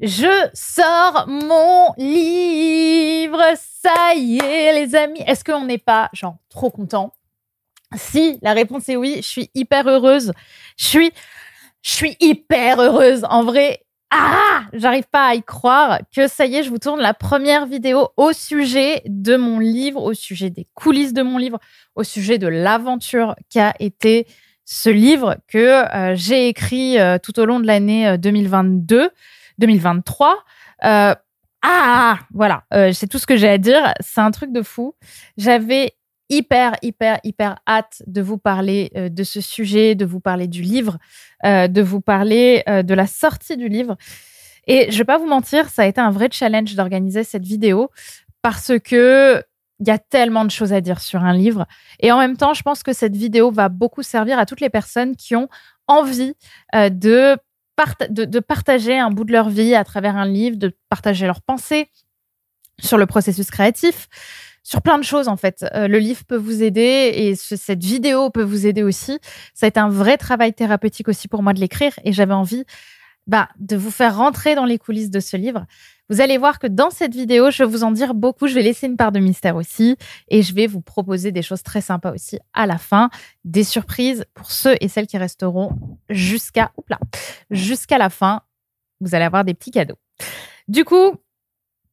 Je sors mon livre, ça y est les amis. Est-ce qu'on n'est pas genre trop content? Si, la réponse est oui, je suis hyper heureuse. Je suis hyper heureuse en vrai. Ah, j'arrive pas à y croire que ça y est, je vous tourne la première vidéo au sujet de mon livre, au sujet des coulisses de mon livre, au sujet de l'aventure qu'a été ce livre que euh, j'ai écrit euh, tout au long de l'année 2022, euh, 2023. ah, voilà, c'est tout ce que j'ai à dire. C'est un truc de fou. J'avais hyper, hyper, hyper hâte de vous parler euh, de ce sujet, de vous parler du livre, euh, de vous parler euh, de la sortie du livre. Et je vais pas vous mentir, ça a été un vrai challenge d'organiser cette vidéo parce que il y a tellement de choses à dire sur un livre. Et en même temps, je pense que cette vidéo va beaucoup servir à toutes les personnes qui ont envie de, de, partager un bout de leur vie à travers un livre, de partager leurs pensées sur le processus créatif, sur plein de choses en fait. Euh, le livre peut vous aider et cette vidéo peut vous aider aussi. Ça a été un vrai travail thérapeutique aussi pour moi de l'écrire et j'avais envie bah, de vous faire rentrer dans les coulisses de ce livre. Vous allez voir que dans cette vidéo, je vais vous en dire beaucoup. Je vais laisser une part de mystère aussi et je vais vous proposer des choses très sympas aussi à la fin, des surprises pour ceux et celles qui resteront jusqu'à jusqu'à la fin. Vous allez avoir des petits cadeaux. Du coup,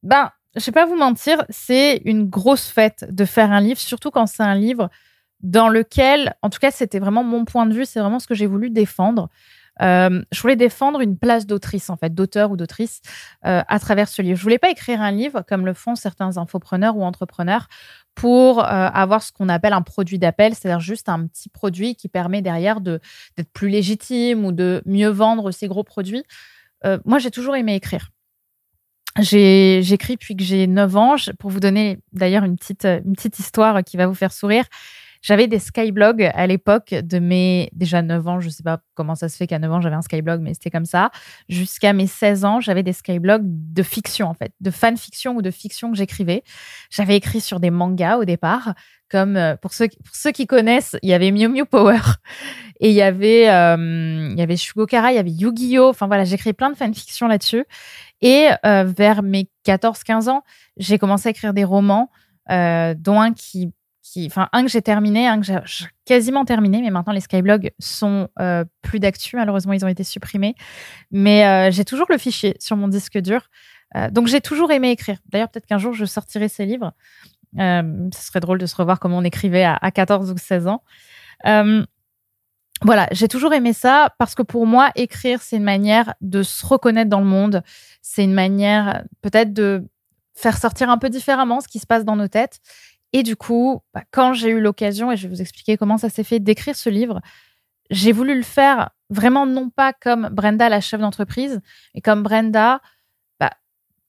ben je vais pas vous mentir, c'est une grosse fête de faire un livre, surtout quand c'est un livre dans lequel, en tout cas, c'était vraiment mon point de vue, c'est vraiment ce que j'ai voulu défendre. Euh, je voulais défendre une place d'autrice, en fait, d'auteur ou d'autrice euh, à travers ce livre. Je voulais pas écrire un livre comme le font certains infopreneurs ou entrepreneurs pour euh, avoir ce qu'on appelle un produit d'appel, c'est-à-dire juste un petit produit qui permet derrière de d'être plus légitime ou de mieux vendre ces gros produits. moi, j'ai toujours aimé écrire. J'écris depuis que j'ai 9 ans. Pour vous donner d'ailleurs une petite histoire qui va vous faire sourire. J'avais des skyblogs à l'époque de mes déjà 9 ans. Je sais pas comment ça se fait qu'à 9 ans j'avais un skyblog, mais c'était comme ça. Jusqu'à mes 16 ans, j'avais des skyblogs de fiction en fait, de fanfiction ou de fiction que j'écrivais. J'avais écrit sur des mangas au départ, comme euh, pour ceux, pour ceux qui connaissent, il y avait Mew Mew Power et il y avait euh, y avait Shugokara, il y avait Yu-Gi-Oh. Enfin voilà, j'écris plein de fanfiction là-dessus. Et euh, vers mes 14-15 ans, j'ai commencé à écrire des romans, dont un qui, enfin un que j'ai terminé, un que j'ai quasiment terminé, mais maintenant les skyblogs sont euh, plus d'actu. Malheureusement, ils ont été supprimés. Mais j'ai toujours le fichier sur mon disque dur. donc j'ai toujours aimé écrire. D'ailleurs, peut-être qu'un jour je sortirai ces livres. ce serait drôle de se revoir comment on écrivait à, à 14 ou 16 ans voilà, j'ai toujours aimé ça parce que pour moi, écrire, c'est une manière de se reconnaître dans le monde. C'est une manière peut-être de faire sortir un peu différemment ce qui se passe dans nos têtes. Et du coup, bah, quand j'ai eu l'occasion, et je vais vous expliquer comment ça s'est fait, d'écrire ce livre, j'ai voulu le faire vraiment non pas comme Brenda, la chef d'entreprise, mais comme Brenda, bah,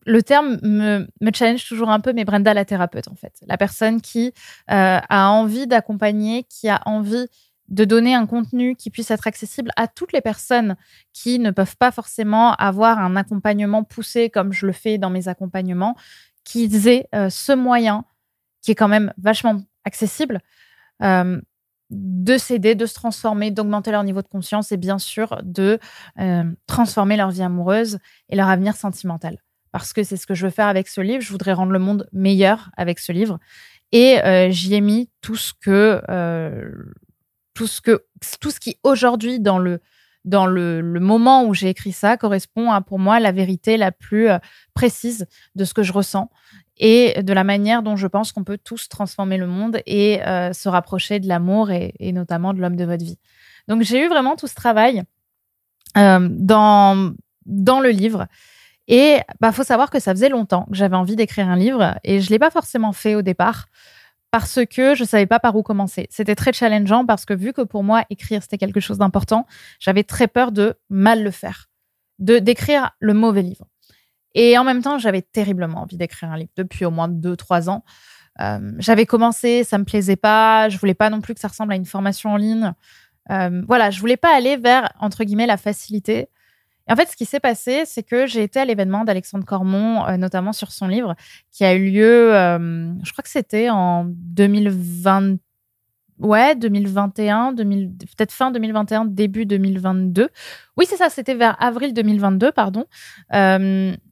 le terme me, me, challenge toujours un peu, mais Brenda, la thérapeute, en fait. La personne qui euh, a envie d'accompagner, qui a envie de donner un contenu qui puisse être accessible à toutes les personnes qui ne peuvent pas forcément avoir un accompagnement poussé comme je le fais dans mes accompagnements, qu'ils aient euh, ce moyen qui est quand même vachement accessible euh, de s'aider, de se transformer, d'augmenter leur niveau de conscience et bien sûr de euh, transformer leur vie amoureuse et leur avenir sentimental. Parce que c'est ce que je veux faire avec ce livre. Je voudrais rendre le monde meilleur avec ce livre. Et j'y ai mis tout ce que tout ce que tout ce qui aujourd'hui dans le dans le, moment où j'ai écrit ça correspond à pour moi la vérité la plus euh, précise de ce que je ressens et de la manière dont je pense qu'on peut tous transformer le monde et euh, se rapprocher de l'amour et, notamment de l'homme de votre vie. Donc j'ai eu vraiment tout ce travail euh, dans dans le livre. Et bah faut savoir que ça faisait longtemps que j'avais envie d'écrire un livre et je l'ai pas forcément fait au départ parce que je savais pas par où commencer. C'était très challengeant parce que vu que pour moi écrire c'était quelque chose d'important, j'avais très peur de mal le faire, de d'écrire le mauvais livre. Et en même temps, j'avais terriblement envie d'écrire un livre depuis au moins deux trois ans. Euh, j'avais commencé, ça me plaisait pas, je voulais pas non plus que ça ressemble à une formation en ligne. Euh, voilà, je voulais pas aller vers entre guillemets la facilité. Et en fait, ce qui s'est passé, c'est que j'ai été à l'événement d'Alexandre Cormon, euh, notamment sur son livre, qui a eu lieu, je crois que c'était en 2020, ouais, 2021, peut-être fin 2021, début 2022. Oui, c'est ça, c'était vers avril 2022, pardon.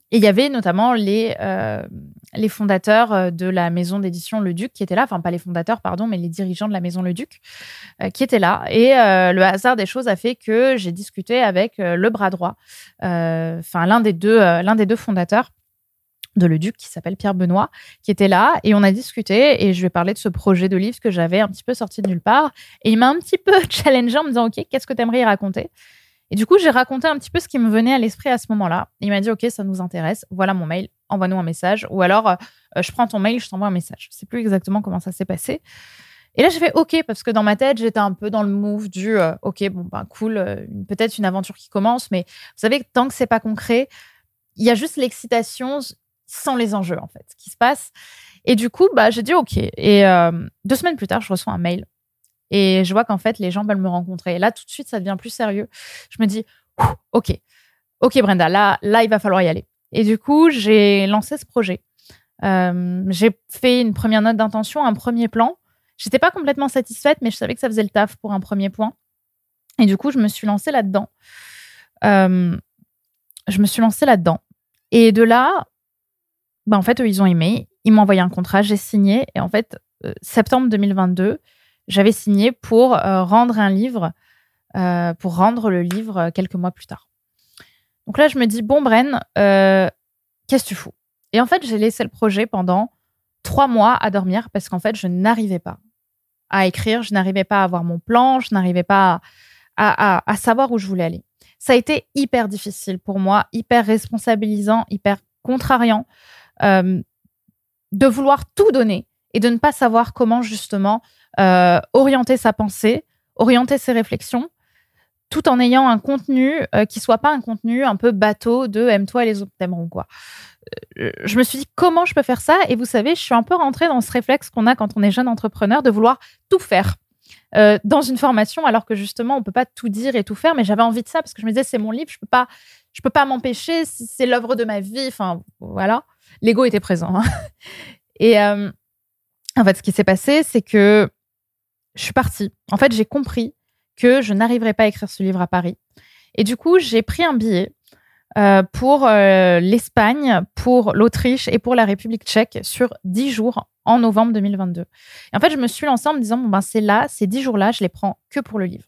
Euh, et il y avait notamment les, euh, les fondateurs euh, de la maison d'édition Le Duc qui étaient là, enfin pas les fondateurs, pardon, mais les dirigeants de la maison Le Duc qui étaient là. Et le hasard des choses a fait que j'ai discuté avec le bras droit, enfin l'un des deux, des deux fondateurs de Le Duc qui s'appelle Pierre Benoît, qui était là. Et on a discuté et je lui ai parlé de ce projet de livre que j'avais un petit peu sorti de nulle part. Et il m'a un petit peu challengé en me disant ok qu'est-ce que tu aimerais y raconter? Et du coup j'ai raconté un petit peu ce qui me venait à l'esprit à ce moment-là. Il m'a dit ok ça nous intéresse, voilà mon mail, envoie-nous un message ou alors euh, je prends ton mail, je t'envoie un message. Je sais plus exactement comment ça s'est passé. Et là, j'ai fait OK parce que dans ma tête, j'étais un peu dans le move du euh, OK, bon, ben cool, euh, peut-être une aventure qui commence, mais vous savez, tant que c'est pas concret, il y a juste l'excitation sans les enjeux, en fait, qui se passe. Et du coup, bah, j'ai dit OK. Et deux semaines plus tard, je reçois un mail et je vois qu'en fait, les gens veulent me rencontrer. Et là, tout de suite, ça devient plus sérieux. Je me dis OK, OK, Brenda, là, là, il va falloir y aller. Et du coup, j'ai lancé ce projet. Euh, j'ai fait une première note d'intention, un premier plan. J'étais pas complètement satisfaite, mais je savais que ça faisait le taf pour un premier point. Et du coup, je me suis lancée là-dedans. Euh, je me suis lancée là-dedans. Et de là, bah, en fait, eux, ils ont aimé. Ils m'ont envoyé un contrat, j'ai signé. Et en fait, euh, septembre 2022, j'avais signé pour euh, rendre un livre, euh, pour rendre le livre quelques mois plus tard. Donc là, je me dis, bon, Bren, qu'est-ce que tu fous? Et en fait, j'ai laissé le projet pendant trois mois à dormir parce qu'en fait, je n'arrivais pas à écrire, je n'arrivais pas à avoir mon plan, je n'arrivais pas à, savoir où je voulais aller. Ça a été hyper difficile pour moi, hyper responsabilisant, hyper contrariant. Euh, de vouloir tout donner et de ne pas savoir comment justement euh, orienter sa pensée, orienter ses réflexions, tout en ayant un contenu euh, qui soit pas un contenu un peu bateau de aime-toi et les autres t'aimeront quoi. je me suis dit comment je peux faire ça? Et vous savez, je suis un peu rentrée dans ce réflexe qu'on a quand on est jeune entrepreneur de vouloir tout faire. dans une formation, alors que justement on peut pas tout dire et tout faire, mais j'avais envie de ça parce que je me disais c'est mon livre, je peux pas, je peux pas m'empêcher, c'est l'œuvre de ma vie, enfin voilà l'ego était présent. Hein. Et euh, en fait, ce qui s'est passé, c'est que je suis partie. En fait, j'ai compris que je n'arriverais pas à écrire ce livre à Paris. Et du coup, j'ai pris un billet euh, pour euh, l'Espagne, pour l'Autriche et pour la République tchèque sur dix jours en novembre 2022. Et en fait, je me suis lancée en me disant, bon, ben, c'est là, ces dix jours-là, je les prends que pour le livre.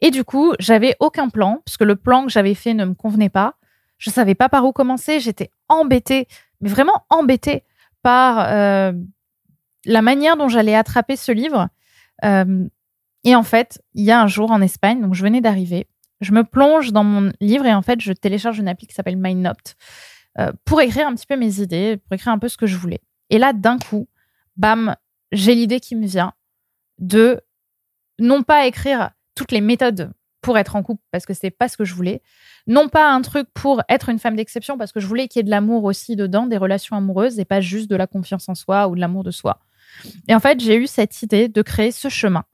Et du coup, j'avais aucun plan, puisque le plan que j'avais fait ne me convenait pas. Je savais pas par où commencer. J'étais embêtée, mais vraiment embêtée par euh, la manière dont j'allais attraper ce livre. Euh, et en fait, il y a un jour en Espagne, donc je venais d'arriver, je me plonge dans mon livre et en fait, je télécharge une appli qui s'appelle MindNote euh, pour écrire un petit peu mes idées, pour écrire un peu ce que je voulais. Et là, d'un coup, bam, j'ai l'idée qui me vient de non pas écrire toutes les méthodes pour être en couple parce que c'était pas ce que je voulais. Non pas un truc pour être une femme d'exception parce que je voulais qu'il y ait de l'amour aussi dedans, des relations amoureuses et pas juste de la confiance en soi ou de l'amour de soi. Et en fait, j'ai eu cette idée de créer ce chemin.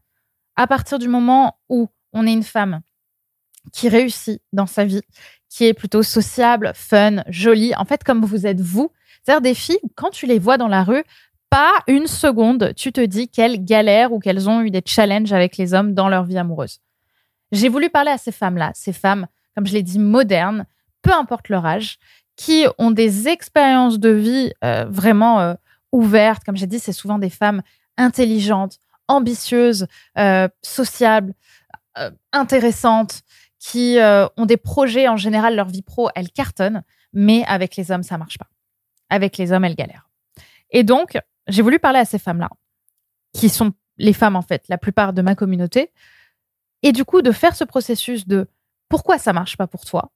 À partir du moment où on est une femme qui réussit dans sa vie, qui est plutôt sociable, fun, jolie, en fait, comme vous êtes vous, c'est-à-dire des filles, quand tu les vois dans la rue, pas une seconde, tu te dis qu'elles galèrent ou qu'elles ont eu des challenges avec les hommes dans leur vie amoureuse. J'ai voulu parler à ces femmes-là, ces femmes, comme je l'ai dit, modernes, peu importe leur âge, qui ont des expériences de vie euh, vraiment euh, ouvertes. Comme j'ai dit, c'est souvent des femmes intelligentes, ambitieuses, euh, sociables, intéressantes, qui ont des projets en général, leur vie pro, elles cartonnent, mais avec les hommes, ça marche pas. Avec les hommes, elles galèrent. Et donc, j'ai voulu parler à ces femmes-là, qui sont les femmes, en fait, la plupart de ma communauté, et du coup, de faire ce processus de pourquoi ça marche pas pour toi,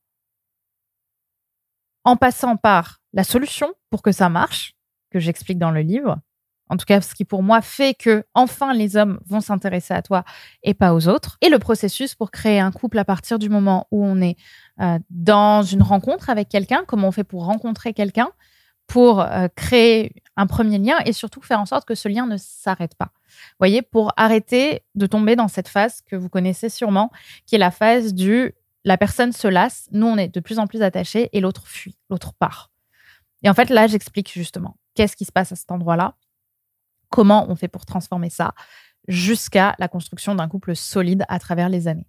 en passant par la solution pour que ça marche, que j'explique dans le livre. En tout cas, ce qui pour moi fait que enfin les hommes vont s'intéresser à toi et pas aux autres. Et le processus pour créer un couple à partir du moment où on est euh, dans une rencontre avec quelqu'un, comment on fait pour rencontrer quelqu'un, pour euh, créer un premier lien et surtout faire en sorte que ce lien ne s'arrête pas voyez, pour arrêter de tomber dans cette phase que vous connaissez sûrement, qui est la phase du la personne se lasse, nous on est de plus en plus attachés et l'autre fuit, l'autre part. Et en fait, là, j'explique justement qu'est-ce qui se passe à cet endroit-là, comment on fait pour transformer ça. jusqu'à la construction d'un couple solide à travers les années.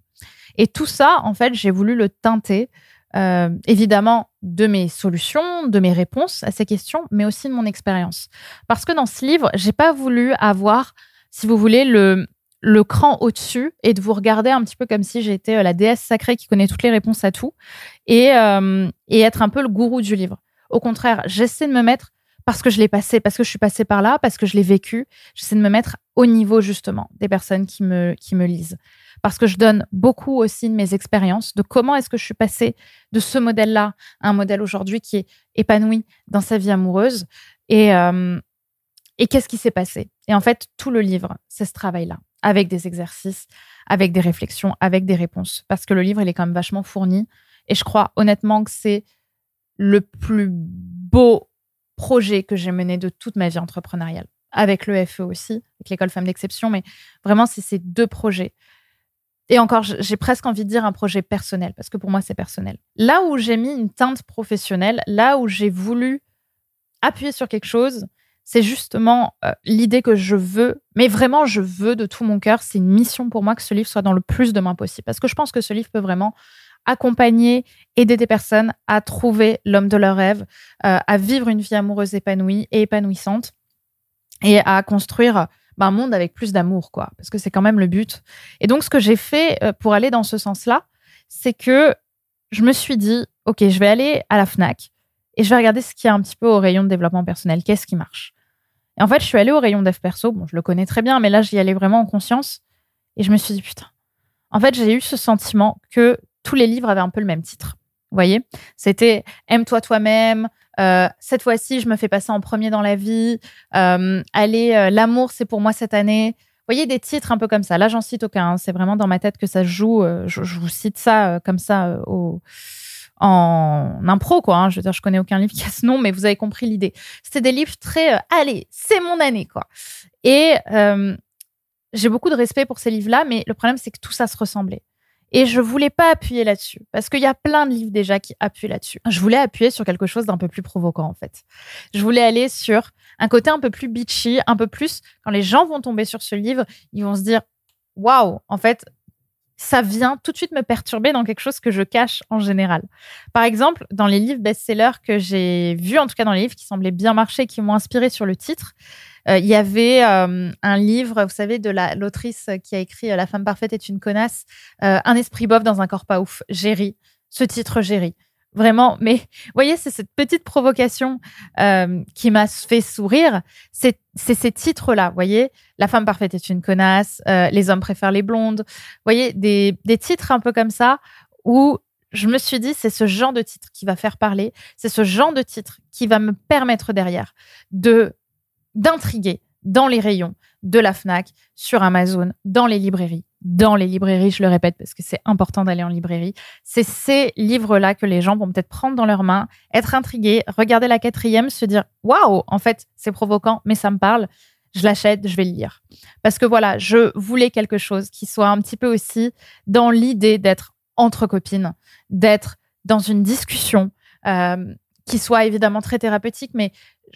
Et tout ça, en fait, j'ai voulu le teinter, euh, évidemment, de mes solutions, de mes réponses à ces questions, mais aussi de mon expérience. Parce que dans ce livre, j'ai pas voulu avoir, si vous voulez, le, cran au-dessus et de vous regarder un petit peu comme si j'étais euh, la déesse sacrée qui connaît toutes les réponses à tout et, euh, et être un peu le gourou du livre. Au contraire, j'essaie de me mettre parce que je l'ai passé, parce que je suis passée par là, parce que je l'ai vécu, j'essaie de me mettre au niveau justement des personnes qui me, qui me lisent. Parce que je donne beaucoup aussi de mes expériences, de comment est-ce que je suis passée de ce modèle-là à un modèle aujourd'hui qui est épanoui dans sa vie amoureuse. Et, euh, et qu'est-ce qui s'est passé? Et en fait, tout le livre, c'est ce travail-là, avec des exercices, avec des réflexions, avec des réponses. Parce que le livre, il est quand même vachement fourni. Et je crois honnêtement que c'est le plus beau projet que j'ai mené de toute ma vie entrepreneuriale, avec le FE aussi, avec l'école Femmes d'Exception, mais vraiment, c'est ces deux projets. Et encore, j'ai presque envie de dire un projet personnel, parce que pour moi, c'est personnel. Là où j'ai mis une teinte professionnelle, là où j'ai voulu appuyer sur quelque chose, c'est justement euh, l'idée que je veux, mais vraiment je veux de tout mon cœur, c'est une mission pour moi que ce livre soit dans le plus de mains possible. Parce que je pense que ce livre peut vraiment accompagner, aider des personnes à trouver l'homme de leur rêve, euh, à vivre une vie amoureuse épanouie et épanouissante et à construire ben, un monde avec plus d'amour, quoi. Parce que c'est quand même le but. Et donc, ce que j'ai fait euh, pour aller dans ce sens-là, c'est que je me suis dit, OK, je vais aller à la FNAC et je vais regarder ce qu'il y a un petit peu au rayon de développement personnel. Qu'est-ce qui marche? Et en fait, je suis allée au rayon dev perso. Bon, je le connais très bien, mais là, j'y allais vraiment en conscience. Et je me suis dit, putain. En fait, j'ai eu ce sentiment que tous les livres avaient un peu le même titre. Vous voyez? C'était Aime-toi toi-même. Euh, cette fois-ci, je me fais passer en premier dans la vie. Euh, allez, euh, l'amour, c'est pour moi cette année. Vous voyez des titres un peu comme ça. Là, j'en cite aucun. Hein. C'est vraiment dans ma tête que ça se joue. Je, vous cite ça comme ça au, en impro, quoi. Hein. Je veux dire, je connais aucun livre qui a ce nom, mais vous avez compris l'idée. C'était des livres très, allez, c'est mon année, quoi. Et j'ai beaucoup de respect pour ces livres-là, mais le problème, c'est que tout ça se ressemblait. Et je voulais pas appuyer là-dessus parce qu'il y a plein de livres déjà qui appuient là-dessus. Je voulais appuyer sur quelque chose d'un peu plus provoquant en fait. Je voulais aller sur un côté un peu plus bitchy, un peu plus quand les gens vont tomber sur ce livre, ils vont se dire waouh, en fait, ça vient tout de suite me perturber dans quelque chose que je cache en général. Par exemple, dans les livres best-sellers que j'ai vus, en tout cas dans les livres qui semblaient bien marcher, qui m'ont inspiré sur le titre, euh, il y avait euh, un livre, vous savez, de l'autrice qui a écrit euh, La femme parfaite est une connasse, Un esprit bof dans un corps pas ouf, Géry. Ce titre, Géry. Vraiment, mais vous voyez, c'est cette petite provocation qui m'a fait sourire. C'est ces titres-là, voyez, La femme parfaite est une connasse, Les hommes préfèrent les blondes. Voyez, des, des titres un peu comme ça où je me suis dit, c'est ce genre de titre qui va faire parler, c'est ce genre de titre qui va me permettre derrière de d'intriguer dans les rayons de la FNAC, sur Amazon, dans les librairies. Dans les librairies, je le répète parce que c'est important d'aller en librairie. C'est ces livres-là que les gens vont peut-être prendre dans leurs mains, être intrigués, regarder la quatrième, se dire waouh, en fait, c'est provoquant, mais ça me parle. Je l'achète, je vais le lire. Parce que voilà, je voulais quelque chose qui soit un petit peu aussi dans l'idée d'être entre copines, d'être dans une discussion, euh, qui soit évidemment très thérapeutique, mais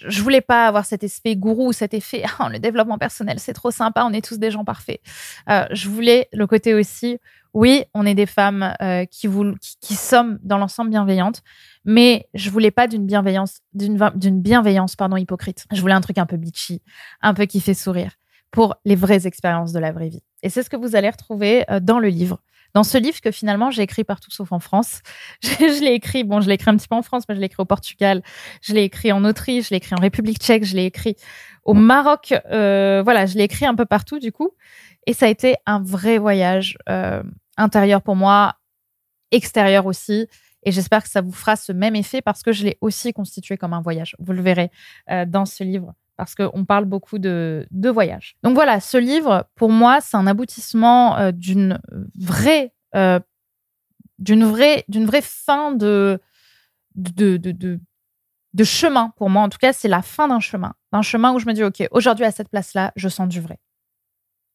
je voulais pas avoir cet effet gourou, cet effet oh, le développement personnel, c'est trop sympa, on est tous des gens parfaits. Euh, je voulais le côté aussi, oui, on est des femmes euh, qui, vous, qui, sommes dans l'ensemble bienveillantes, mais je voulais pas d'une bienveillance, d'une bienveillance pardon hypocrite. Je voulais un truc un peu bitchy, un peu qui fait sourire pour les vraies expériences de la vraie vie. Et c'est ce que vous allez retrouver euh, dans le livre dans ce livre que finalement j'ai écrit partout sauf en France. je, l'ai écrit, bon, je l'ai écrit un petit peu en France, mais je l'ai écrit au Portugal, je l'ai écrit en Autriche, je l'ai écrit en République tchèque, je l'ai écrit au Maroc. Euh, voilà, je l'ai écrit un peu partout du coup. Et ça a été un vrai voyage euh, intérieur pour moi, extérieur aussi. Et j'espère que ça vous fera ce même effet parce que je l'ai aussi constitué comme un voyage. Vous le verrez euh, dans ce livre parce qu'on parle beaucoup de, de voyage. Donc voilà, ce livre, pour moi, c'est un aboutissement euh, d'une vraie, euh, vraie, vraie fin de de, de, de, de, chemin pour moi. En tout cas, c'est la fin d'un chemin, d'un chemin où je me dis, ok, aujourd'hui à cette place-là, je sens du vrai.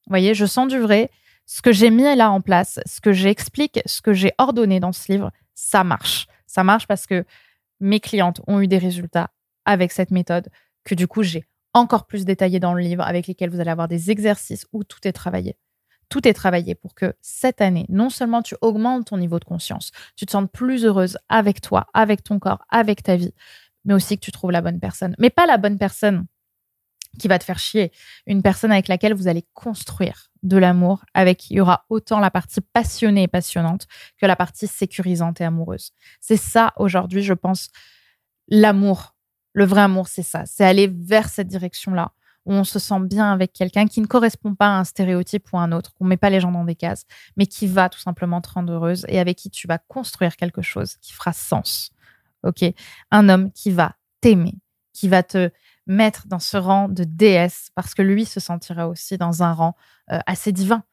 Vous voyez, je sens du vrai. Ce que j'ai mis là en place, ce que j'explique, ce que j'ai ordonné dans ce livre, ça marche. Ça marche parce que mes clientes ont eu des résultats avec cette méthode que du coup j'ai encore plus détaillés dans le livre avec lesquels vous allez avoir des exercices où tout est travaillé. Tout est travaillé pour que cette année, non seulement tu augmentes ton niveau de conscience, tu te sentes plus heureuse avec toi, avec ton corps, avec ta vie, mais aussi que tu trouves la bonne personne. Mais pas la bonne personne qui va te faire chier, une personne avec laquelle vous allez construire de l'amour, avec qui il y aura autant la partie passionnée et passionnante que la partie sécurisante et amoureuse. C'est ça aujourd'hui, je pense, l'amour. Le vrai amour, c'est ça. C'est aller vers cette direction-là, où on se sent bien avec quelqu'un qui ne correspond pas à un stéréotype ou à un autre, qu'on met pas les gens dans des cases, mais qui va tout simplement te rendre heureuse et avec qui tu vas construire quelque chose qui fera sens. OK? Un homme qui va t'aimer, qui va te mettre dans ce rang de déesse parce que lui se sentira aussi dans un rang euh, assez divin.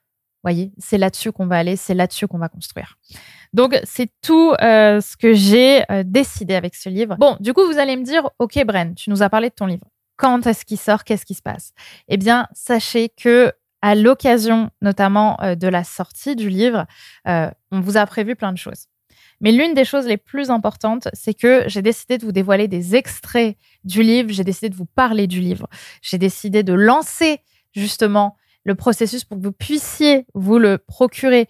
Voyez, c'est là-dessus qu'on va aller, c'est là-dessus qu'on va construire. Donc, c'est tout euh, ce que j'ai euh, décidé avec ce livre. Bon, du coup, vous allez me dire, OK, Bren, tu nous as parlé de ton livre. Quand est-ce qu'il sort? Qu'est-ce qui se passe? Eh bien, sachez que à l'occasion notamment de la sortie du livre, on vous a prévu plein de choses. Mais l'une des choses les plus importantes, c'est que j'ai décidé de vous dévoiler des extraits du livre, j'ai décidé de vous parler du livre, j'ai décidé de lancer justement le processus pour que vous puissiez vous le procurer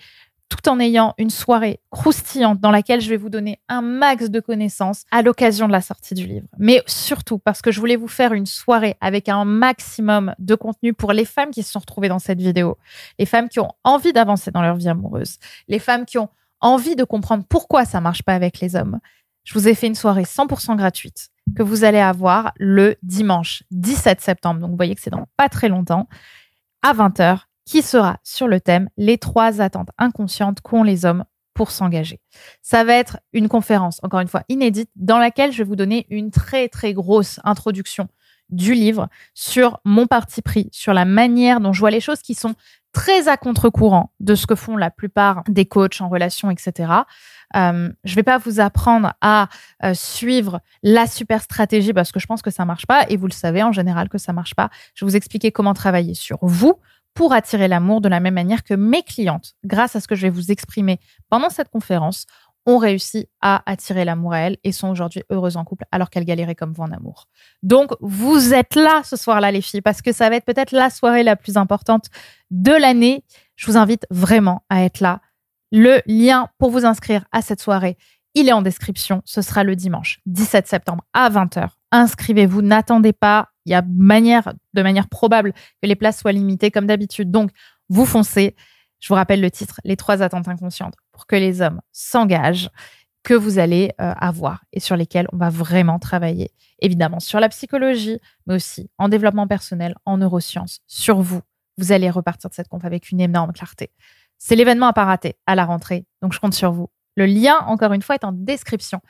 tout en ayant une soirée croustillante dans laquelle je vais vous donner un max de connaissances à l'occasion de la sortie du livre. Mais surtout parce que je voulais vous faire une soirée avec un maximum de contenu pour les femmes qui se sont retrouvées dans cette vidéo, les femmes qui ont envie d'avancer dans leur vie amoureuse, les femmes qui ont envie de comprendre pourquoi ça marche pas avec les hommes, je vous ai fait une soirée 100% gratuite que vous allez avoir le dimanche 17 septembre. Donc, vous voyez que c'est dans pas très longtemps, à 20h, qui sera sur le thème Les trois attentes inconscientes qu'ont les hommes pour s'engager. Ça va être une conférence, encore une fois, inédite, dans laquelle je vais vous donner une très, très grosse introduction du livre sur mon parti pris, sur la manière dont je vois les choses qui sont très à contre-courant de ce que font la plupart des coachs en relation, etc. Euh, je vais pas vous apprendre à euh, suivre la super stratégie parce que je pense que ça marche pas et vous le savez en général que ça marche pas. Je vais vous expliquer comment travailler sur vous pour attirer l'amour de la même manière que mes clientes, grâce à ce que je vais vous exprimer pendant cette conférence, ont réussi à attirer l'amour à elles et sont aujourd'hui heureuses en couple alors qu'elles galéraient comme vous en amour. Donc, vous êtes là ce soir-là, les filles, parce que ça va être peut-être la soirée la plus importante de l'année. Je vous invite vraiment à être là. Le lien pour vous inscrire à cette soirée, il est en description. Ce sera le dimanche 17 septembre à 20h. Inscrivez-vous, n'attendez pas. Il y a manière, de manière probable que les places soient limitées comme d'habitude. Donc, vous foncez. Je vous rappelle le titre, Les trois attentes inconscientes pour que les hommes s'engagent que vous allez euh, avoir et sur lesquels on va vraiment travailler. Évidemment, sur la psychologie, mais aussi en développement personnel, en neurosciences, sur vous. Vous allez repartir de cette conf avec une énorme clarté. C'est l'événement à pas rater à la rentrée, donc je compte sur vous. Le lien, encore une fois, est en description.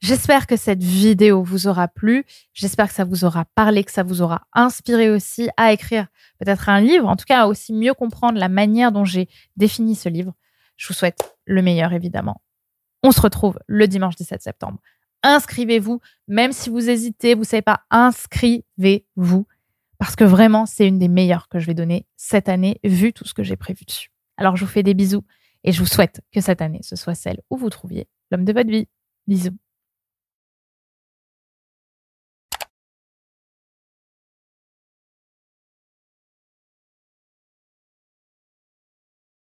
J'espère que cette vidéo vous aura plu. J'espère que ça vous aura parlé, que ça vous aura inspiré aussi à écrire peut-être un livre, en tout cas à aussi mieux comprendre la manière dont j'ai défini ce livre. Je vous souhaite le meilleur, évidemment. On se retrouve le dimanche 17 septembre. Inscrivez-vous, même si vous hésitez, vous ne savez pas, inscrivez-vous. Parce que vraiment, c'est une des meilleures que je vais donner cette année, vu tout ce que j'ai prévu dessus. Alors, je vous fais des bisous et je vous souhaite que cette année, ce soit celle où vous trouviez l'homme de votre vie. Bisous.